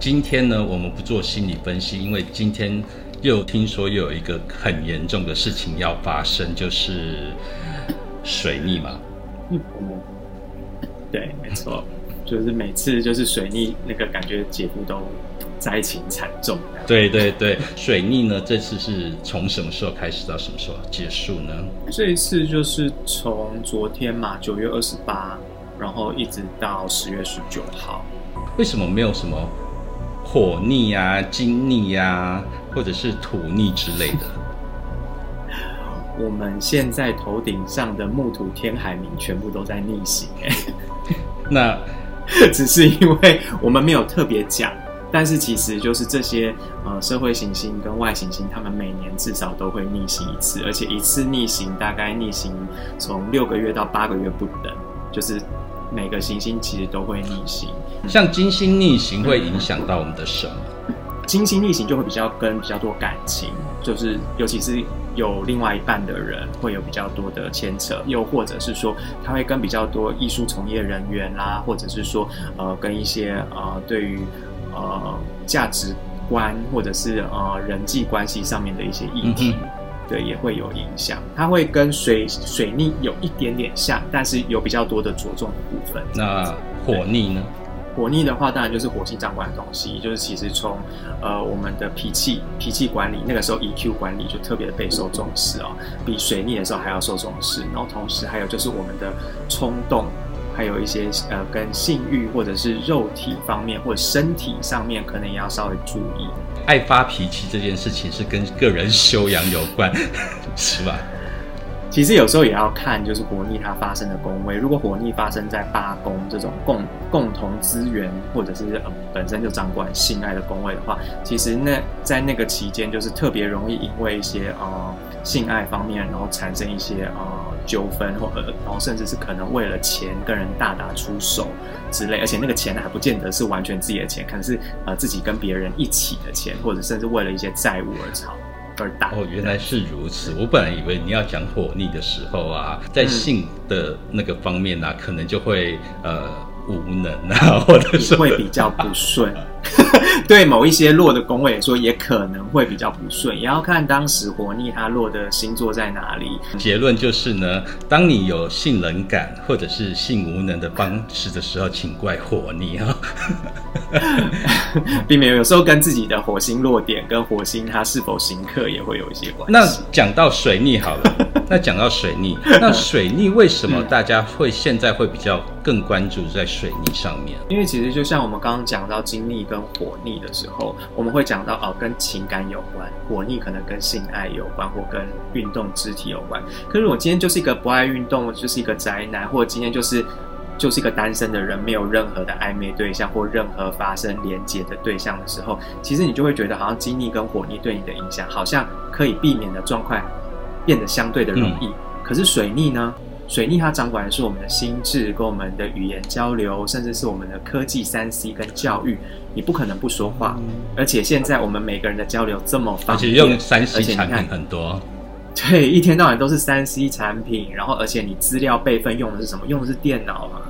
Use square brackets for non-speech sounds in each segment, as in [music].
今天呢，我们不做心理分析，因为今天又听说又有一个很严重的事情要发生，就是水逆嘛。嗯，对，没错，就是每次就是水逆那个感觉，姐夫都灾情惨重。对对对，水逆呢，这次是从什么时候开始到什么时候结束呢？这一次就是从昨天嘛，九月二十八，然后一直到十月十九号。为什么没有什么火逆啊、金逆啊，或者是土逆之类的？我们现在头顶上的木土天海冥全部都在逆行，哎，那 [laughs] 只是因为我们没有特别讲，但是其实就是这些呃社会行星跟外行星，他们每年至少都会逆行一次，而且一次逆行大概逆行从六个月到八个月不等，就是每个行星其实都会逆行。像金星逆行会影响到我们的什么？金星逆行就会比较跟比较多感情，就是尤其是有另外一半的人会有比较多的牵扯，又或者是说他会跟比较多艺术从业人员啦，或者是说呃跟一些呃对于呃价值观或者是呃人际关系上面的一些议题，对也会有影响。它会跟水水逆有一点点像，但是有比较多的着重的部分。那火逆呢？火逆的话，当然就是火星掌管的东西，就是其实从呃我们的脾气、脾气管理，那个时候 EQ 管理就特别的备受重视哦，比水逆的时候还要受重视。然后同时还有就是我们的冲动，还有一些呃跟性欲或者是肉体方面或者身体上面，可能也要稍微注意。爱发脾气这件事情是跟个人修养有关，[laughs] 是吧？其实有时候也要看，就是火逆它发生的宫位。如果火逆发生在八宫这种共共同资源，或者是呃本身就掌管性爱的宫位的话，其实那在那个期间，就是特别容易因为一些呃性爱方面，然后产生一些呃纠纷，或呃然后甚至是可能为了钱跟人大打出手之类，而且那个钱还不见得是完全自己的钱，可能是呃自己跟别人一起的钱，或者甚至为了一些债务而吵。哦，原来是如此。我本来以为你要讲火逆的时候啊，在性的那个方面啊，可能就会呃无能啊，或者是会比较不顺。[laughs] 对某一些落的宫位来说，也可能会比较不顺，也要看当时火逆它落的星座在哪里。结论就是呢，当你有性冷感或者是性无能的方式的时候，请怪火逆啊。并没有，有时候跟自己的火星落点跟火星它是否行克也会有一些关系。那讲到水逆好了，那讲到水逆，那水逆为什么大家会现在会比较更关注在水逆上面？因为其实就像我们刚刚讲到金逆跟火逆的时候，我们会讲到哦，跟情感有关；火逆可能跟性爱有关，或跟运动肢体有关。可是我今天就是一个不爱运动，就是一个宅男，或者今天就是。就是一个单身的人，没有任何的暧昧对象或任何发生连接的对象的时候，其实你就会觉得好像金逆跟火逆对你的影响，好像可以避免的状况变得相对的容易。可是水逆呢？水逆它掌管的是我们的心智跟我们的语言交流，甚至是我们的科技三 C 跟教育。你不可能不说话，而且现在我们每个人的交流这么方便，而且用三 C 产品很多。对，一天到晚都是三 C 产品，然后而且你资料备份用的是什么？用的是电脑嘛？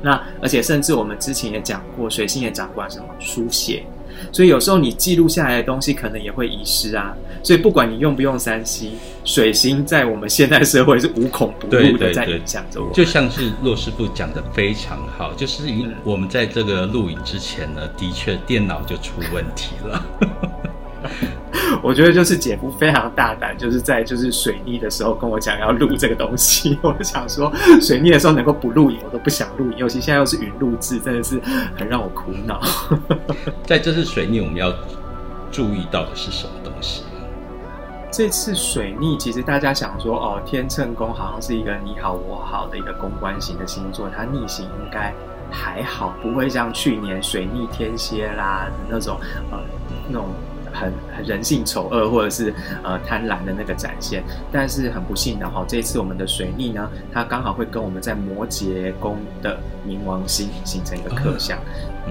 那而且甚至我们之前也讲过，水星也掌管什么书写，所以有时候你记录下来的东西可能也会遗失啊。所以不管你用不用三 C，水星在我们现代社会是无孔不入的在影响着我。就像是骆师傅讲的非常好，就是我们在这个录影之前呢，的确电脑就出问题了。[laughs] 我觉得就是姐夫非常大胆，就是在就是水逆的时候跟我讲要录这个东西。[laughs] 我想说水逆的时候能够不录影，我都不想录影。尤其现在又是云录制，真的是很让我苦恼。[laughs] 在这次水逆，我们要注意到的是什么东西？这次水逆，其实大家想说哦，天秤宫好像是一个你好我好的一个公关型的星座，它逆行应该还好，不会像去年水逆天蝎啦那种呃那种。很很人性丑恶，或者是呃贪婪的那个展现，但是很不幸的哈，这一次我们的水逆呢，它刚好会跟我们在摩羯宫的冥王星形成一个克相。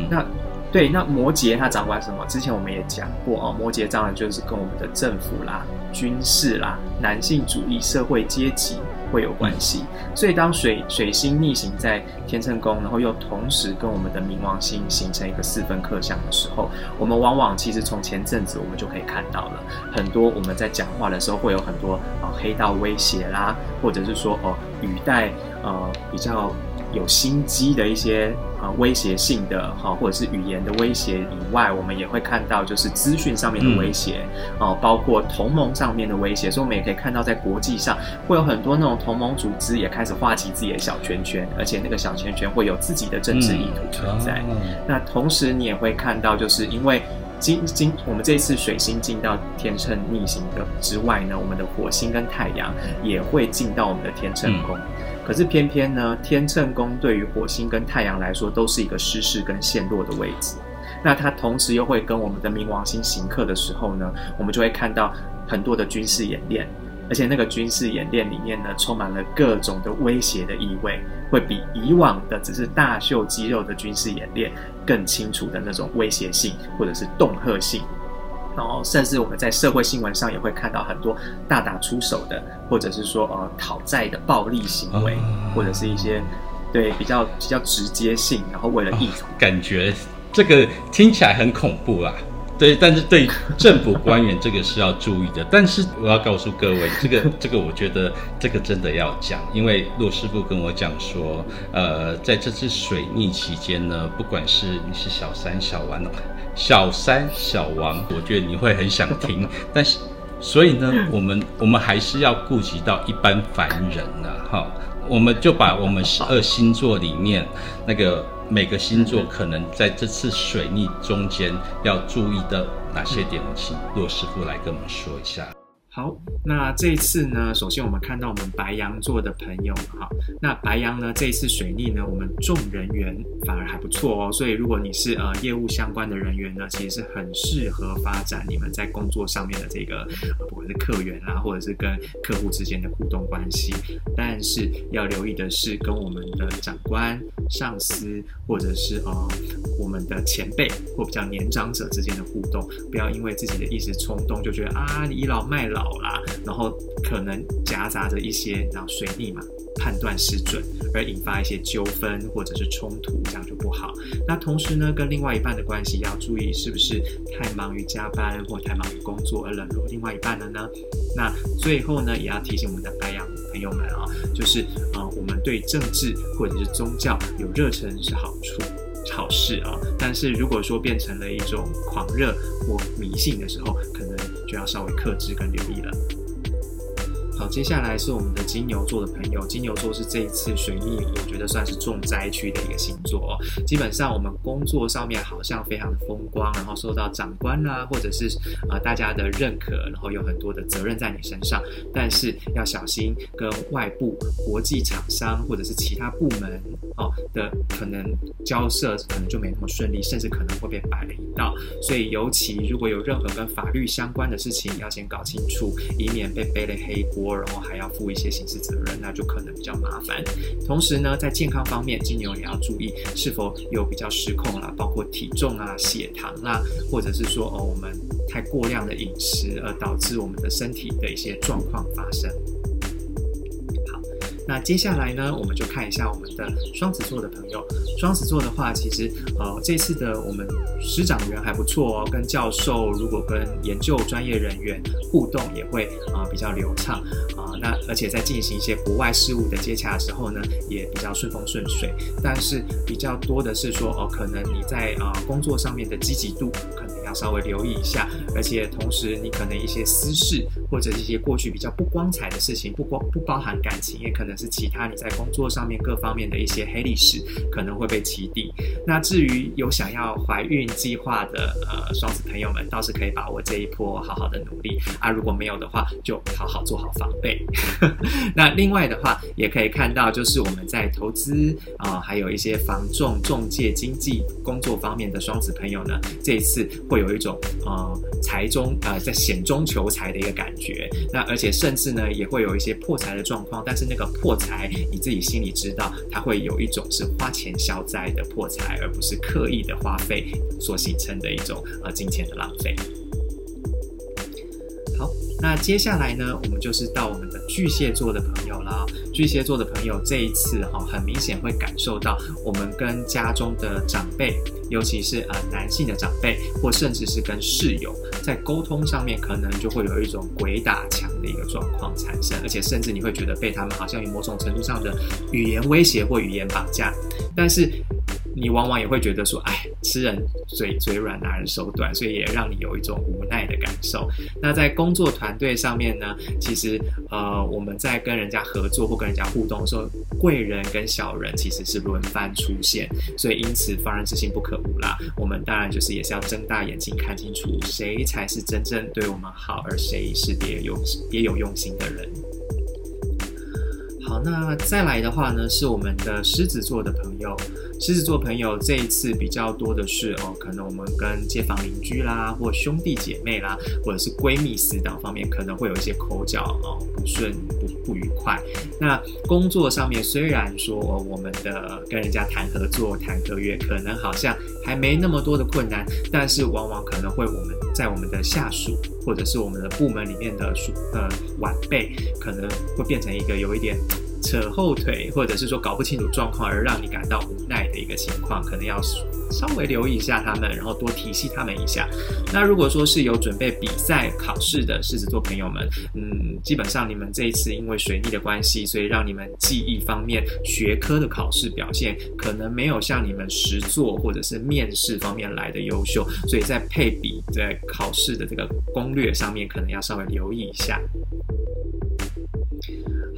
那对，那摩羯它掌管什么？之前我们也讲过哦，摩羯当然就是跟我们的政府啦、军事啦、男性主义、社会阶级，会有关系。所以当水水星逆行在天秤宫，然后又同时跟我们的冥王星形成一个四分克相的时候，我们往往其实从前阵子我们就可以看到了很多我们在讲话的时候会有很多啊黑道威胁啦，或者是说哦语带呃比较。有心机的一些呃威胁性的哈，或者是语言的威胁以外，我们也会看到就是资讯上面的威胁哦，包括同盟上面的威胁。所以，我们也可以看到，在国际上会有很多那种同盟组织也开始画起自己的小圈圈，而且那个小圈圈会有自己的政治意图存在。嗯那同时，你也会看到，就是因为今今我们这次水星进到天秤逆行的之外呢，我们的火星跟太阳也会进到我们的天秤宫。可是偏偏呢，天秤宫对于火星跟太阳来说都是一个失势跟陷落的位置。那它同时又会跟我们的冥王星行克的时候呢，我们就会看到很多的军事演练，而且那个军事演练里面呢，充满了各种的威胁的意味，会比以往的只是大秀肌肉的军事演练更清楚的那种威胁性或者是恫吓性。然后，甚至我们在社会新闻上也会看到很多大打出手的，或者是说呃讨债的暴力行为，或者是一些对比较比较直接性，然后为了意图，感觉这个听起来很恐怖啊。对，但是对政府官员这个是要注意的。[laughs] 但是我要告诉各位，这个这个我觉得这个真的要讲，因为骆师傅跟我讲说，呃，在这次水逆期间呢，不管是你是小三小王。小三小王，我觉得你会很想听，但是，所以呢，我们我们还是要顾及到一般凡人呢，哈，我们就把我们十二星座里面那个每个星座可能在这次水逆中间要注意的哪些点，请骆师傅来跟我们说一下。好，那这一次呢，首先我们看到我们白羊座的朋友哈，那白羊呢这一次水逆呢，我们重人缘反而还不错哦，所以如果你是呃业务相关的人员呢，其实是很适合发展你们在工作上面的这个不管是客源啦，或者是跟客户之间的互动关系，但是要留意的是跟我们的长官、上司或者是呃我们的前辈或比较年长者之间的互动，不要因为自己的一时冲动就觉得啊你倚老卖老。好啦，然后可能夹杂着一些，然后水逆嘛，判断失准，而引发一些纠纷或者是冲突，这样就不好。那同时呢，跟另外一半的关系要注意，是不是太忙于加班或太忙于工作而冷落另外一半了呢？那最后呢，也要提醒我们的白羊朋友们啊，就是啊，我们对政治或者是宗教有热忱是好处、好事啊，但是如果说变成了一种狂热或迷信的时候，就要稍微克制跟留意了。好，接下来是我们的金牛座的朋友。金牛座是这一次水逆，我觉得算是重灾区的一个星座。哦基本上，我们工作上面好像非常的风光，然后受到长官啊，或者是呃大家的认可，然后有很多的责任在你身上。但是要小心跟外部国际厂商或者是其他部门哦的可能交涉，可能就没那么顺利，甚至可能会被摆了一道。所以，尤其如果有任何跟法律相关的事情，要先搞清楚，以免被背了黑锅。然后还要负一些刑事责任，那就可能比较麻烦。同时呢，在健康方面，金牛也要注意是否有比较失控啦，包括体重啊、血糖啊，或者是说哦，我们太过量的饮食而导致我们的身体的一些状况发生。那接下来呢，我们就看一下我们的双子座的朋友。双子座的话，其实呃，这次的我们师长人还不错哦，跟教授如果跟研究专业人员互动也会啊比较流畅啊。那而且在进行一些国外事务的接洽的时候呢，也比较顺风顺水。但是比较多的是说哦，可能你在啊工作上面的积极度可能稍微留意一下，而且同时你可能一些私事或者一些过去比较不光彩的事情，不光不包含感情，也可能。是其他你在工作上面各方面的一些黑历史可能会被起底。那至于有想要怀孕计划的呃双子朋友们，倒是可以把握这一波好好的努力啊。如果没有的话，就好好做好防备。[laughs] 那另外的话，也可以看到就是我们在投资啊，还有一些房仲、中介、经济工作方面的双子朋友呢，这一次会有有一种呃财中呃在险中求财的一个感觉。那而且甚至呢，也会有一些破财的状况，但是那个。破财，你自己心里知道，它会有一种是花钱消灾的破财，而不是刻意的花费所形成的一种呃金钱的浪费。那接下来呢，我们就是到我们的巨蟹座的朋友啦。巨蟹座的朋友这一次哈，很明显会感受到我们跟家中的长辈，尤其是呃男性的长辈，或甚至是跟室友，在沟通上面可能就会有一种鬼打墙的一个状况产生，而且甚至你会觉得被他们好像有某种程度上的语言威胁或语言绑架，但是。你往往也会觉得说，哎，吃人嘴嘴软，拿人手短，所以也让你有一种无奈的感受。那在工作团队上面呢，其实呃，我们在跟人家合作或跟人家互动的时候，贵人跟小人其实是轮番出现，所以因此防人之心不可无啦。我们当然就是也是要睁大眼睛看清楚，谁才是真正对我们好，而谁是别有别有用心的人。好，那再来的话呢，是我们的狮子座的朋友。狮子座朋友这一次比较多的是哦，可能我们跟街坊邻居啦，或兄弟姐妹啦，或者是闺蜜死党方面，可能会有一些口角哦，不顺不不愉快。那工作上面虽然说我们的跟人家谈合作、谈合约，可能好像还没那么多的困难，但是往往可能会我们在我们的下属或者是我们的部门里面的属呃晚辈，可能会变成一个有一点。扯后腿，或者是说搞不清楚状况而让你感到无奈的一个情况，可能要稍微留意一下他们，然后多提醒他们一下。那如果说是有准备比赛考试的狮子座朋友们，嗯，基本上你们这一次因为水逆的关系，所以让你们记忆方面学科的考试表现可能没有像你们实作或者是面试方面来的优秀，所以在配比在考试的这个攻略上面，可能要稍微留意一下。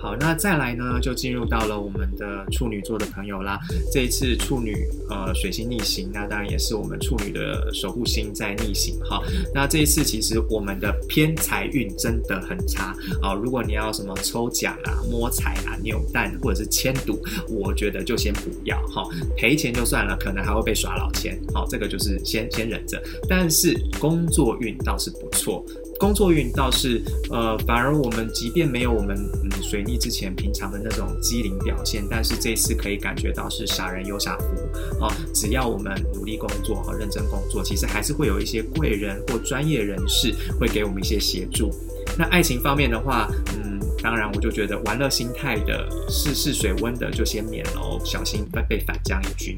好，那再来呢，就进入到了我们的处女座的朋友啦。这一次处女呃水星逆行，那当然也是我们处女的守护星在逆行哈。那这一次其实我们的偏财运真的很差啊。如果你要什么抽奖啊、摸彩啊、扭蛋或者是签赌，我觉得就先不要哈，赔钱就算了，可能还会被耍老千。好，这个就是先先忍着。但是工作运倒是不错。工作运倒是，呃，反而我们即便没有我们嗯水逆之前平常的那种机灵表现，但是这次可以感觉到是傻人有傻福啊！只要我们努力工作和认真工作，其实还是会有一些贵人或专业人士会给我们一些协助。那爱情方面的话，嗯，当然我就觉得玩乐心态的试试水温的就先免喽，小心被被反将一军。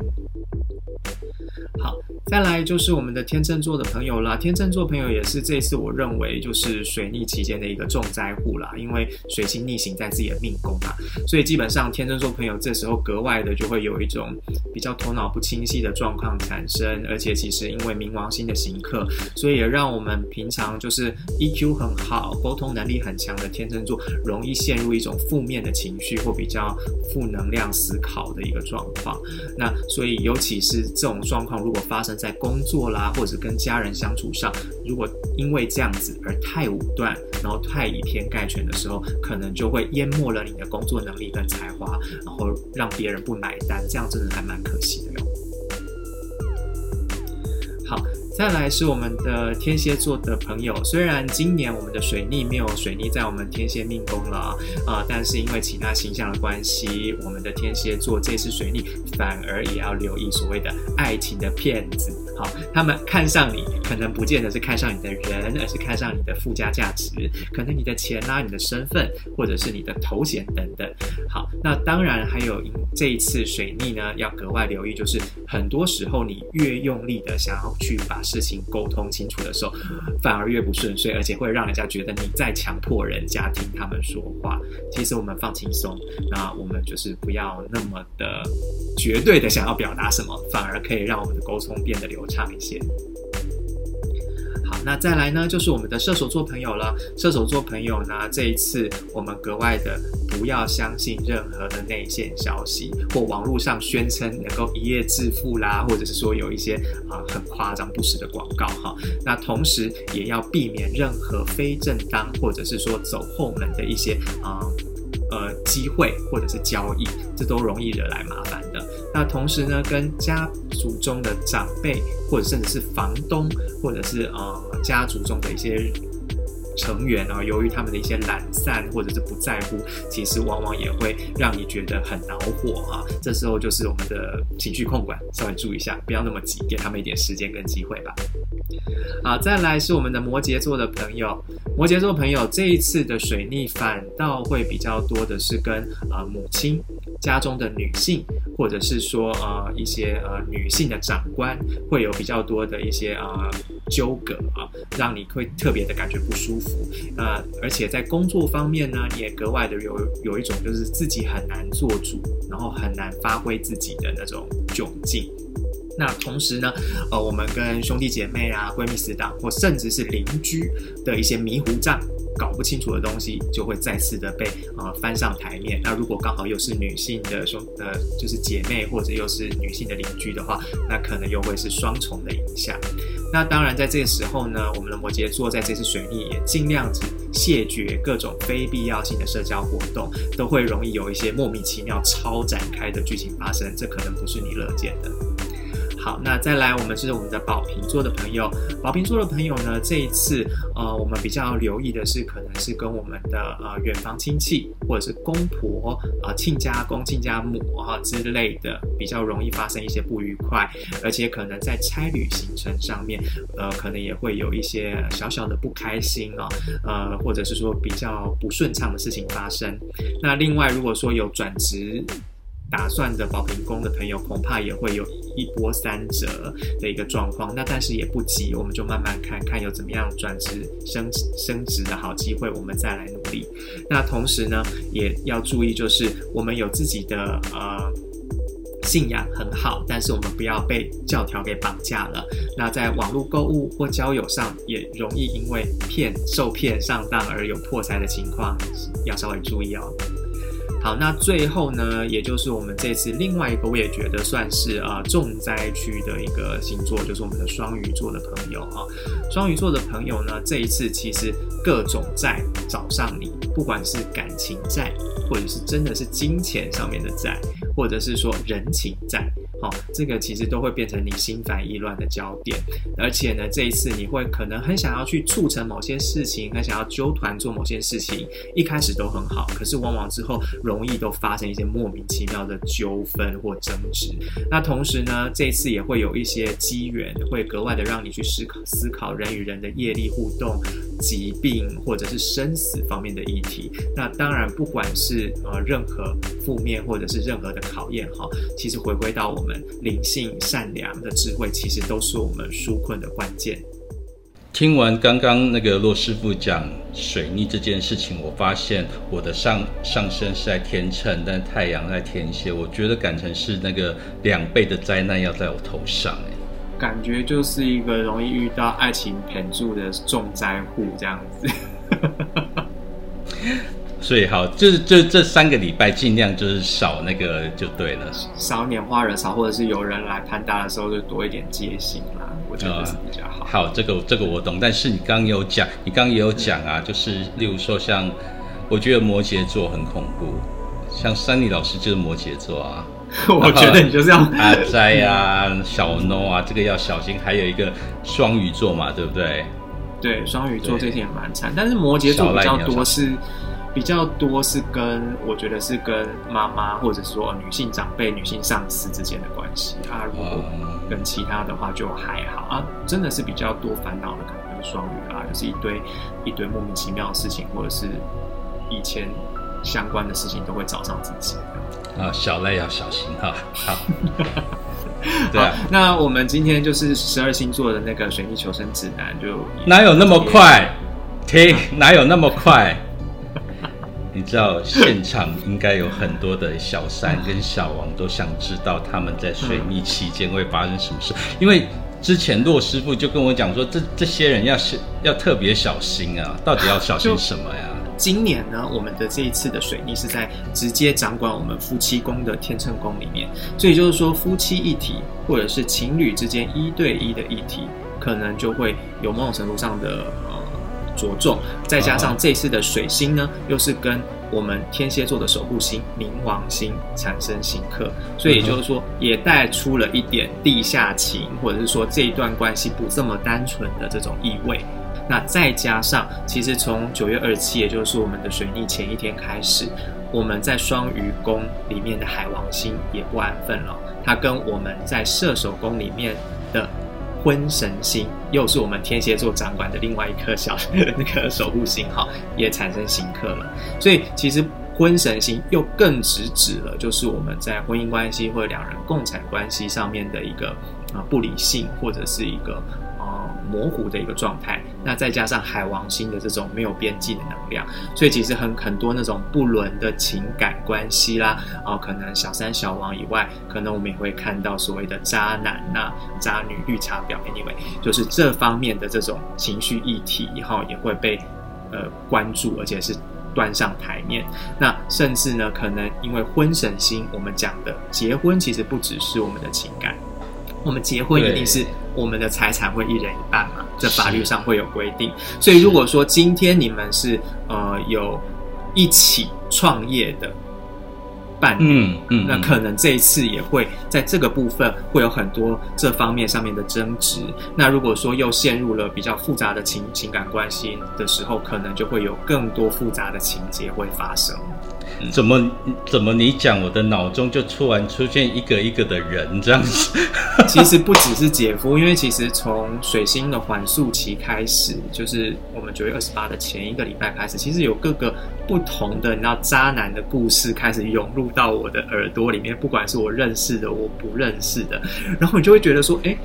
好。再来就是我们的天秤座的朋友啦，天秤座朋友也是这次我认为就是水逆期间的一个重灾户啦，因为水星逆行在自己的命宫嘛，所以基本上天秤座朋友这时候格外的就会有一种比较头脑不清晰的状况产生，而且其实因为冥王星的行克，所以也让我们平常就是 EQ 很好、沟通能力很强的天秤座，容易陷入一种负面的情绪或比较负能量思考的一个状况。那所以尤其是这种状况如果发生在工作啦，或者跟家人相处上，如果因为这样子而太武断，然后太以偏概全的时候，可能就会淹没了你的工作能力跟才华，然后让别人不买单，这样真的还蛮可惜的哟。再来是我们的天蝎座的朋友，虽然今年我们的水逆没有水逆在我们天蝎命宫了啊，啊但是因为其他形象的关系，我们的天蝎座这次水逆反而也要留意所谓的爱情的骗子。好，他们看上你，可能不见得是看上你的人，而是看上你的附加价值，可能你的钱啦、你的身份，或者是你的头衔等等。好，那当然还有这一次水逆呢，要格外留意，就是很多时候你越用力的想要去把事情沟通清楚的时候，反而越不顺遂，而且会让人家觉得你在强迫人家听他们说话。其实我们放轻松，那我们就是不要那么的绝对的想要表达什么，反而可以让我们的沟通变得流畅一些。那再来呢，就是我们的射手座朋友了。射手座朋友呢，这一次我们格外的不要相信任何的内线消息或网络上宣称能够一夜致富啦，或者是说有一些啊很夸张不实的广告哈。那同时也要避免任何非正当或者是说走后门的一些啊。呃，机会或者是交易，这都容易惹来麻烦的。那同时呢，跟家族中的长辈，或者甚至是房东，或者是呃家族中的一些成员啊，由于他们的一些懒散或者是不在乎，其实往往也会让你觉得很恼火啊。这时候就是我们的情绪控管，稍微注意一下，不要那么急，给他们一点时间跟机会吧。好，再来是我们的摩羯座的朋友，摩羯座朋友这一次的水逆反倒会比较多的是跟呃母亲家中的女性，或者是说呃一些呃女性的长官会有比较多的一些呃纠葛啊，让你会特别的感觉不舒服。呃，而且在工作方面呢，也格外的有有一种就是自己很难做主，然后很难发挥自己的那种窘境。那同时呢，呃，我们跟兄弟姐妹啊、闺蜜死党，或甚至是邻居的一些迷糊账、搞不清楚的东西，就会再次的被呃翻上台面。那如果刚好又是女性的兄呃，就是姐妹或者又是女性的邻居的话，那可能又会是双重的影响。那当然，在这个时候呢，我们的摩羯座在这次水逆也尽量只谢绝各种非必要性的社交活动，都会容易有一些莫名其妙超展开的剧情发生，这可能不是你乐见的。好，那再来，我们是我们的宝瓶座的朋友。宝瓶座的朋友呢，这一次，呃，我们比较留意的是，可能是跟我们的呃远房亲戚或者是公婆啊、亲家公、亲家母哈之类的，比较容易发生一些不愉快，而且可能在差旅行程上面，呃，可能也会有一些小小的不开心啊，呃，或者是说比较不顺畅的事情发生。那另外，如果说有转职。打算的宝瓶宫的朋友，恐怕也会有一波三折的一个状况。那但是也不急，我们就慢慢看看有怎么样转职升升职的好机会，我们再来努力。那同时呢，也要注意，就是我们有自己的呃信仰很好，但是我们不要被教条给绑架了。那在网络购物或交友上，也容易因为骗受骗上当而有破财的情况，要稍微注意哦。好，那最后呢，也就是我们这次另外一个，我也觉得算是啊重灾区的一个星座，就是我们的双鱼座的朋友啊。双鱼座的朋友呢，这一次其实各种债找上你，不管是感情债，或者是真的是金钱上面的债，或者是说人情债。好，这个其实都会变成你心烦意乱的焦点，而且呢，这一次你会可能很想要去促成某些事情，很想要揪团做某些事情，一开始都很好，可是往往之后容易都发生一些莫名其妙的纠纷或争执。那同时呢，这一次也会有一些机缘，会格外的让你去思考思考人与人的业力互动、疾病或者是生死方面的议题。那当然，不管是呃任何负面或者是任何的考验哈，其实回归到我。们灵性、善良的智慧，其实都是我们纾困的关键。听完刚刚那个骆师傅讲水逆这件事情，我发现我的上上身是在天秤，但太阳在天蝎，我觉得感成是那个两倍的灾难要在我头上，哎，感觉就是一个容易遇到爱情 pend 住的重灾户这样子。[laughs] 所以好，就是这这三个礼拜尽量就是少那个就对了，少拈花惹草，或者是有人来攀搭的时候就多一点戒心啦，我觉得是比较好。好，这个这个我懂，但是你刚刚有讲，你刚刚也有讲啊，就是例如说像，我觉得摩羯座很恐怖，像山里老师就是摩羯座啊，[laughs] 我觉得你就是要 [laughs] 阿斋啊、小 No 啊，这个要小心，还有一个双鱼座嘛，对不对？对，双鱼座这天也蛮惨，但是摩羯座比较多是。比较多是跟我觉得是跟妈妈或者说女性长辈、女性上司之间的关系啊。如果跟其他的话就还好啊。真的是比较多烦恼的可能就是双鱼啊，就是一堆一堆莫名其妙的事情，或者是以前相关的事情都会找上自己。啊，小赖要小心哈。[laughs] 好，[laughs] 对啊。那我们今天就是十二星座的那个水逆求生指南，就哪有那么快？停，哪有那么快？[laughs] 你知道现场应该有很多的小三跟小王都想知道他们在水逆期间会发生什么事，因为之前骆师傅就跟我讲说，这这些人要要特别小心啊，到底要小心什么呀？今年呢，我们的这一次的水逆是在直接掌管我们夫妻宫的天秤宫里面，所以就是说夫妻一体或者是情侣之间一对一的议题，可能就会有某种程度上的呃。着重，再加上这次的水星呢，又是跟我们天蝎座的守护星冥王星产生刑克，所以也就是说，也带出了一点地下情，或者是说这一段关系不这么单纯的这种意味。那再加上，其实从九月二十七，也就是我们的水逆前一天开始，我们在双鱼宫里面的海王星也不安分了，它跟我们在射手宫里面的。婚神星，又是我们天蝎座掌管的另外一颗小 [laughs] 那个守护星哈，也产生刑克了。所以其实婚神星又更直指了，就是我们在婚姻关系或者两人共产关系上面的一个啊不理性或者是一个。模糊的一个状态，那再加上海王星的这种没有边际的能量，所以其实很很多那种不伦的情感关系啦，哦，可能小三小王以外，可能我们也会看到所谓的渣男呐、渣女、绿茶婊，anyway，就是这方面的这种情绪议题，以后也会被呃关注，而且是端上台面。那甚至呢，可能因为婚神星，我们讲的结婚其实不只是我们的情感。我们结婚一定是我们的财产会一人一半嘛？这法律上会有规定。所以如果说今天你们是呃有一起创业的伴侣，嗯嗯，那可能这一次也会在这个部分会有很多这方面上面的争执。那如果说又陷入了比较复杂的情情感关系的时候，可能就会有更多复杂的情节会发生。怎么怎么你讲，我的脑中就突然出现一个一个的人这样子。[laughs] 其实不只是姐夫，因为其实从水星的缓速期开始，就是我们九月二十八的前一个礼拜开始，其实有各个不同的你知道渣男的故事开始涌入到我的耳朵里面，不管是我认识的，我不认识的，然后你就会觉得说，哎。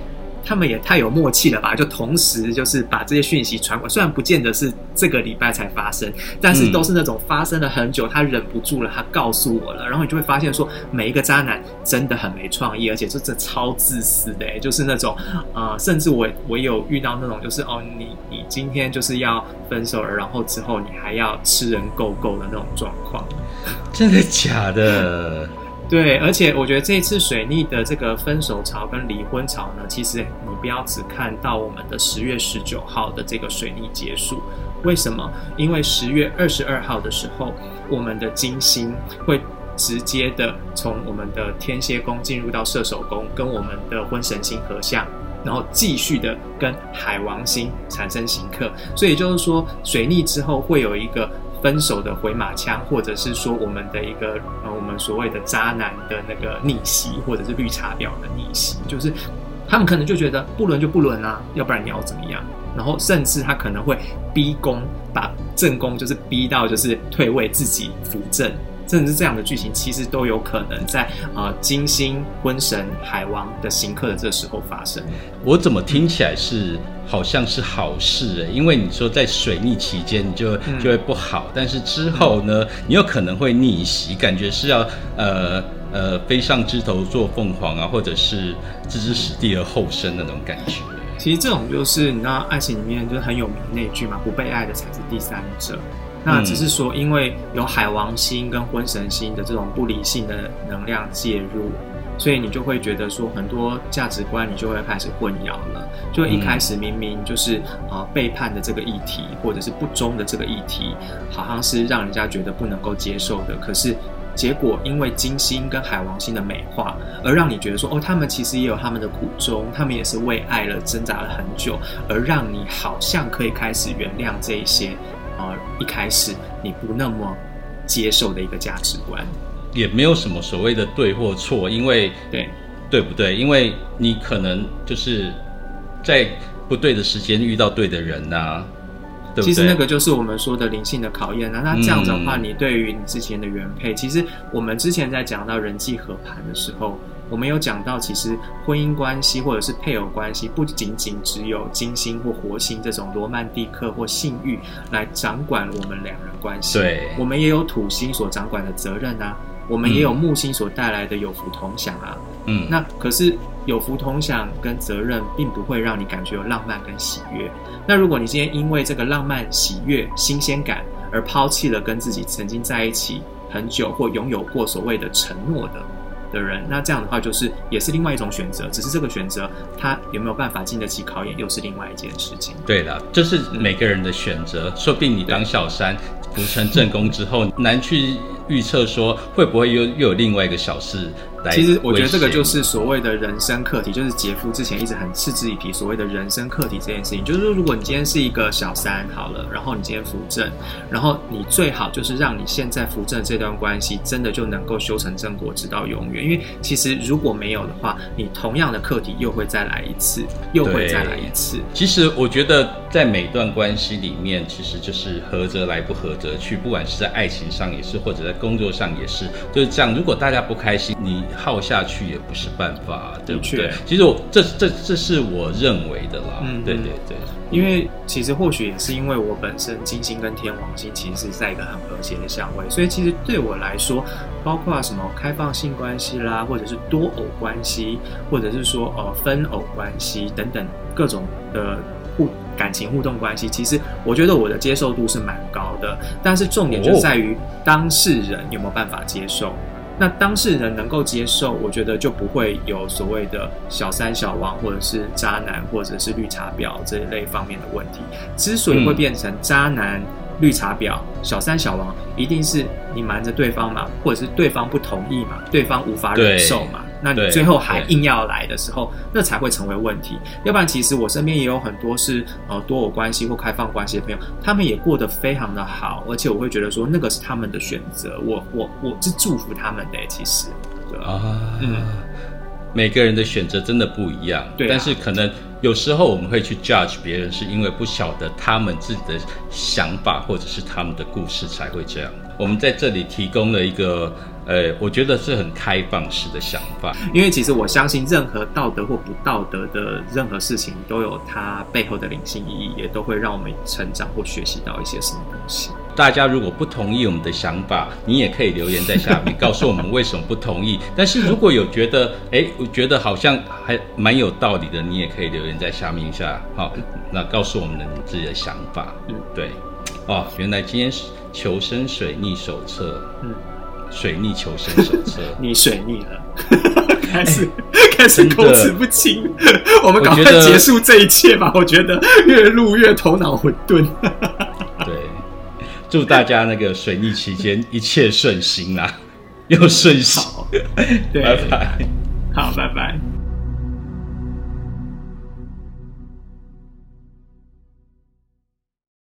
他们也太有默契了吧！就同时就是把这些讯息传过，虽然不见得是这个礼拜才发生，但是都是那种发生了很久，他忍不住了，他告诉我了，然后你就会发现说，每一个渣男真的很没创意，而且是这超自私的，就是那种呃，甚至我我有遇到那种，就是哦，你你今天就是要分手了，然后之后你还要吃人够够的那种状况，[laughs] 真的假的？对，而且我觉得这次水逆的这个分手潮跟离婚潮呢，其实你不要只看到我们的十月十九号的这个水逆结束。为什么？因为十月二十二号的时候，我们的金星会直接的从我们的天蝎宫进入到射手宫，跟我们的婚神星合相，然后继续的跟海王星产生刑克。所以就是说，水逆之后会有一个。分手的回马枪，或者是说我们的一个呃，我们所谓的渣男的那个逆袭，或者是绿茶婊的逆袭，就是他们可能就觉得不伦就不伦啊，要不然你要怎么样？然后甚至他可能会逼宫，把正宫就是逼到就是退位，自己扶正。甚至这样的剧情，其实都有可能在呃金星、婚神、海王的行客的这时候发生。我怎么听起来是好像是好事诶？因为你说在水逆期间你就就会不好，但是之后呢，你有可能会逆袭，感觉是要呃呃飞上枝头做凤凰啊，或者是置之死地而后生那种感觉。其实这种就是你知道爱情里面就是很有名那句嘛，不被爱的才是第三者。那只是说，因为有海王星跟婚神星的这种不理性的能量介入，所以你就会觉得说，很多价值观你就会开始混淆了。就一开始明明就是啊背叛的这个议题，或者是不忠的这个议题，好像是让人家觉得不能够接受的。可是结果因为金星跟海王星的美化，而让你觉得说，哦，他们其实也有他们的苦衷，他们也是为爱了挣扎了很久，而让你好像可以开始原谅这一些。呃，一开始你不那么接受的一个价值观，也没有什么所谓的对或错，因为对对不对？因为你可能就是在不对的时间遇到对的人呐，对其实那个就是我们说的灵性的考验啊。那这样子的话，你对于你之前的原配，其实我们之前在讲到人际合盘的时候。我们有讲到，其实婚姻关系或者是配偶关系，不仅仅只有金星或火星这种罗曼蒂克或性欲来掌管我们两人关系。对，我们也有土星所掌管的责任啊，我们也有木星所带来的有福同享啊。嗯，那可是有福同享跟责任，并不会让你感觉有浪漫跟喜悦。那如果你今天因为这个浪漫、喜悦、新鲜感而抛弃了跟自己曾经在一起很久或拥有过所谓的承诺的。的人，那这样的话就是也是另外一种选择，只是这个选择他有没有办法经得起考验，又是另外一件事情。对的，这是每个人的选择。说不定你当小三扶成正宫之后，难去预测说会不会又又有另外一个小事来其实我觉得这个就是所谓的人生课题，就是杰夫之前一直很嗤之以鼻所谓的人生课题这件事情。就是说，如果你今天是一个小三好了，然后你今天扶正，然后你最好就是让你现在扶正这段关系真的就能够修成正果，直到永远。因为其实如果没有的话，你同样的课题又会再来一次，又会再来一次。其实我觉得，在每段关系里面，其实就是合则来，不合则去。不管是在爱情上也是，或者在工作上也是，就是这样。如果大家不开心，你耗下去也不是办法，对不对？其实我这这这是我认为的啦。嗯对对对，因为其实或许也是因为我本身金星跟天王星其实是在一个很和谐的相位，所以其实对我来说，包括什么开放性关系啦，或者是多偶关系，或者是说呃分偶关系等等各种的互感情互动关系，其实我觉得我的接受度是蛮高的，但是重点就在于当事人有没有办法接受。那当事人能够接受，我觉得就不会有所谓的小三、小王，或者是渣男，或者是绿茶婊这一类方面的问题。之所以会变成渣男、绿茶婊、小三、小王，一定是你瞒着对方嘛，或者是对方不同意嘛，对方无法忍受嘛。那你最后还硬要来的时候，那才会成为问题。要不然，其实我身边也有很多是呃多偶关系或开放关系的朋友，他们也过得非常的好，而且我会觉得说那个是他们的选择，我我我是祝福他们的。其实，对？啊，嗯每个人的选择真的不一样，对啊但是可能有时候我们会去 judge 别人，是因为不晓得他们自己的想法或者是他们的故事才会这样。我们在这里提供了一个，呃，我觉得是很开放式的想法。因为其实我相信，任何道德或不道德的任何事情，都有它背后的灵性意义，也都会让我们成长或学习到一些什么东西。大家如果不同意我们的想法，你也可以留言在下面告诉我们为什么不同意。但是如果有觉得，哎，我觉得好像还蛮有道理的，你也可以留言在下面一下，好，那告诉我们你自己的想法。嗯，对，哦，原来今天是求生水逆手册，嗯，水逆求生手册。[laughs] 你水逆了，[laughs] 开始、开始口齿不清。我们赶快结束这一切吧，我觉得越录越头脑混沌。[laughs] 对，祝大家那个水逆期间一切顺心啦，又顺心。好，对，拜拜。好，拜拜。